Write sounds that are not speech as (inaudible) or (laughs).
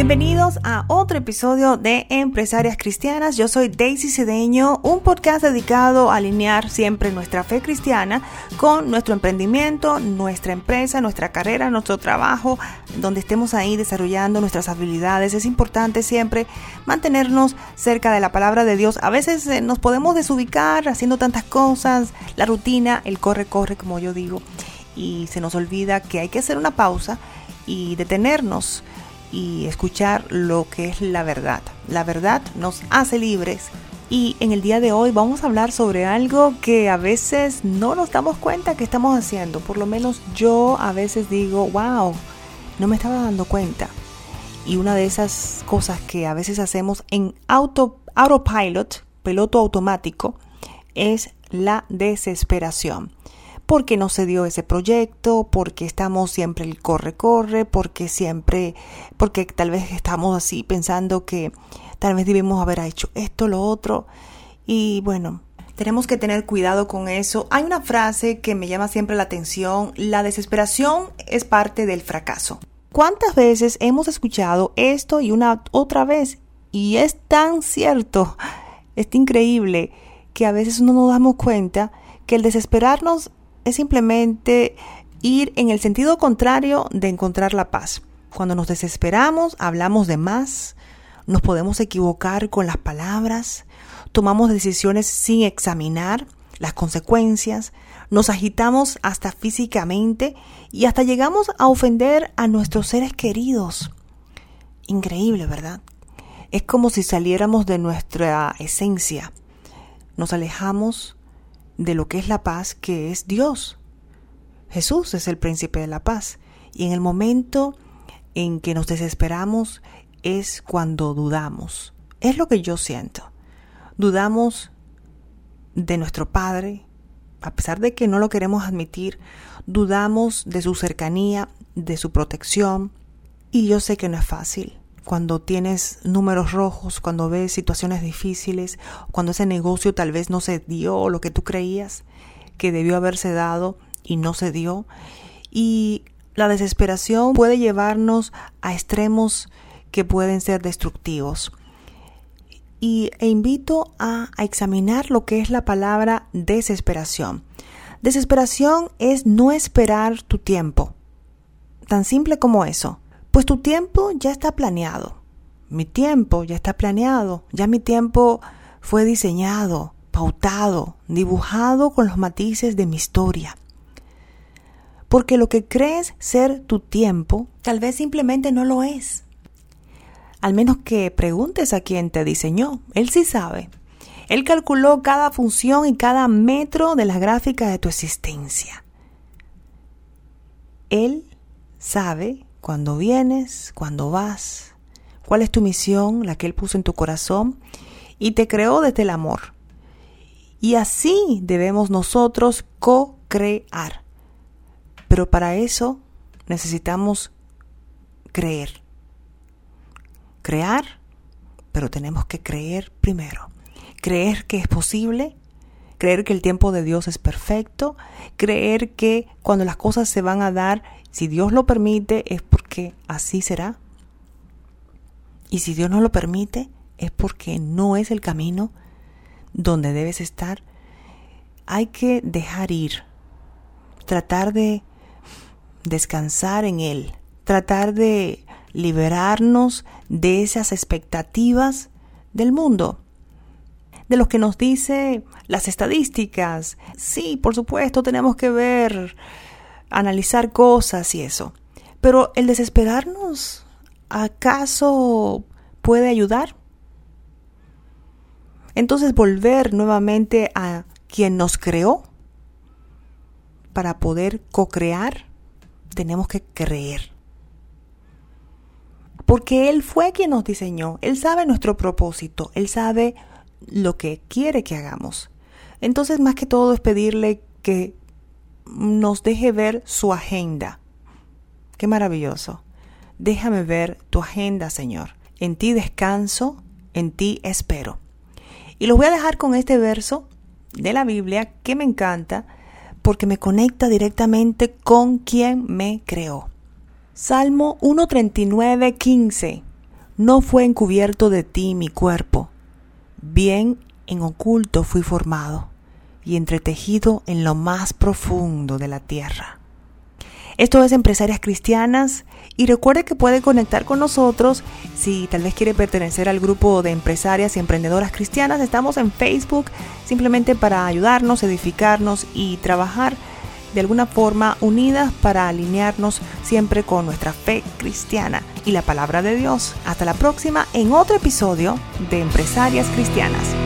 Bienvenidos a otro episodio de Empresarias Cristianas. Yo soy Daisy Cedeño, un podcast dedicado a alinear siempre nuestra fe cristiana con nuestro emprendimiento, nuestra empresa, nuestra carrera, nuestro trabajo, donde estemos ahí desarrollando nuestras habilidades. Es importante siempre mantenernos cerca de la palabra de Dios. A veces eh, nos podemos desubicar haciendo tantas cosas, la rutina, el corre, corre, como yo digo, y se nos olvida que hay que hacer una pausa y detenernos y escuchar lo que es la verdad. La verdad nos hace libres y en el día de hoy vamos a hablar sobre algo que a veces no nos damos cuenta que estamos haciendo. Por lo menos yo a veces digo, wow, no me estaba dando cuenta. Y una de esas cosas que a veces hacemos en auto, autopilot, piloto automático, es la desesperación porque no se dio ese proyecto, porque estamos siempre el corre corre, porque siempre, porque tal vez estamos así pensando que tal vez debemos haber hecho esto, lo otro. Y bueno, tenemos que tener cuidado con eso. Hay una frase que me llama siempre la atención, la desesperación es parte del fracaso. ¿Cuántas veces hemos escuchado esto y una otra vez? Y es tan cierto, (laughs) es increíble que a veces no nos damos cuenta que el desesperarnos es simplemente ir en el sentido contrario de encontrar la paz. Cuando nos desesperamos, hablamos de más, nos podemos equivocar con las palabras, tomamos decisiones sin examinar las consecuencias, nos agitamos hasta físicamente y hasta llegamos a ofender a nuestros seres queridos. Increíble, ¿verdad? Es como si saliéramos de nuestra esencia. Nos alejamos de lo que es la paz, que es Dios. Jesús es el príncipe de la paz. Y en el momento en que nos desesperamos es cuando dudamos. Es lo que yo siento. Dudamos de nuestro Padre, a pesar de que no lo queremos admitir, dudamos de su cercanía, de su protección. Y yo sé que no es fácil cuando tienes números rojos, cuando ves situaciones difíciles, cuando ese negocio tal vez no se dio lo que tú creías que debió haberse dado y no se dio. Y la desesperación puede llevarnos a extremos que pueden ser destructivos. Y e invito a, a examinar lo que es la palabra desesperación. Desesperación es no esperar tu tiempo. Tan simple como eso. Pues tu tiempo ya está planeado. Mi tiempo ya está planeado. Ya mi tiempo fue diseñado, pautado, dibujado con los matices de mi historia. Porque lo que crees ser tu tiempo, tal vez simplemente no lo es. Al menos que preguntes a quien te diseñó. Él sí sabe. Él calculó cada función y cada metro de la gráfica de tu existencia. Él sabe cuando vienes, cuando vas, cuál es tu misión, la que Él puso en tu corazón, y te creó desde el amor. Y así debemos nosotros co-crear. Pero para eso necesitamos creer. Crear, pero tenemos que creer primero. Creer que es posible, creer que el tiempo de Dios es perfecto, creer que cuando las cosas se van a dar si Dios lo permite es porque así será. Y si Dios no lo permite es porque no es el camino donde debes estar. Hay que dejar ir, tratar de descansar en Él, tratar de liberarnos de esas expectativas del mundo, de lo que nos dice las estadísticas. Sí, por supuesto, tenemos que ver analizar cosas y eso. Pero el desesperarnos, ¿acaso puede ayudar? Entonces volver nuevamente a quien nos creó para poder co-crear, tenemos que creer. Porque Él fue quien nos diseñó, Él sabe nuestro propósito, Él sabe lo que quiere que hagamos. Entonces más que todo es pedirle que nos deje ver su agenda. Qué maravilloso. Déjame ver tu agenda, Señor. En ti descanso, en ti espero. Y los voy a dejar con este verso de la Biblia que me encanta porque me conecta directamente con quien me creó. Salmo 139, 15. no fue encubierto de ti mi cuerpo, bien en oculto fui formado y entretejido en lo más profundo de la tierra. Esto es Empresarias Cristianas y recuerde que puede conectar con nosotros si tal vez quiere pertenecer al grupo de empresarias y emprendedoras cristianas. Estamos en Facebook simplemente para ayudarnos, edificarnos y trabajar de alguna forma unidas para alinearnos siempre con nuestra fe cristiana y la palabra de Dios. Hasta la próxima en otro episodio de Empresarias Cristianas.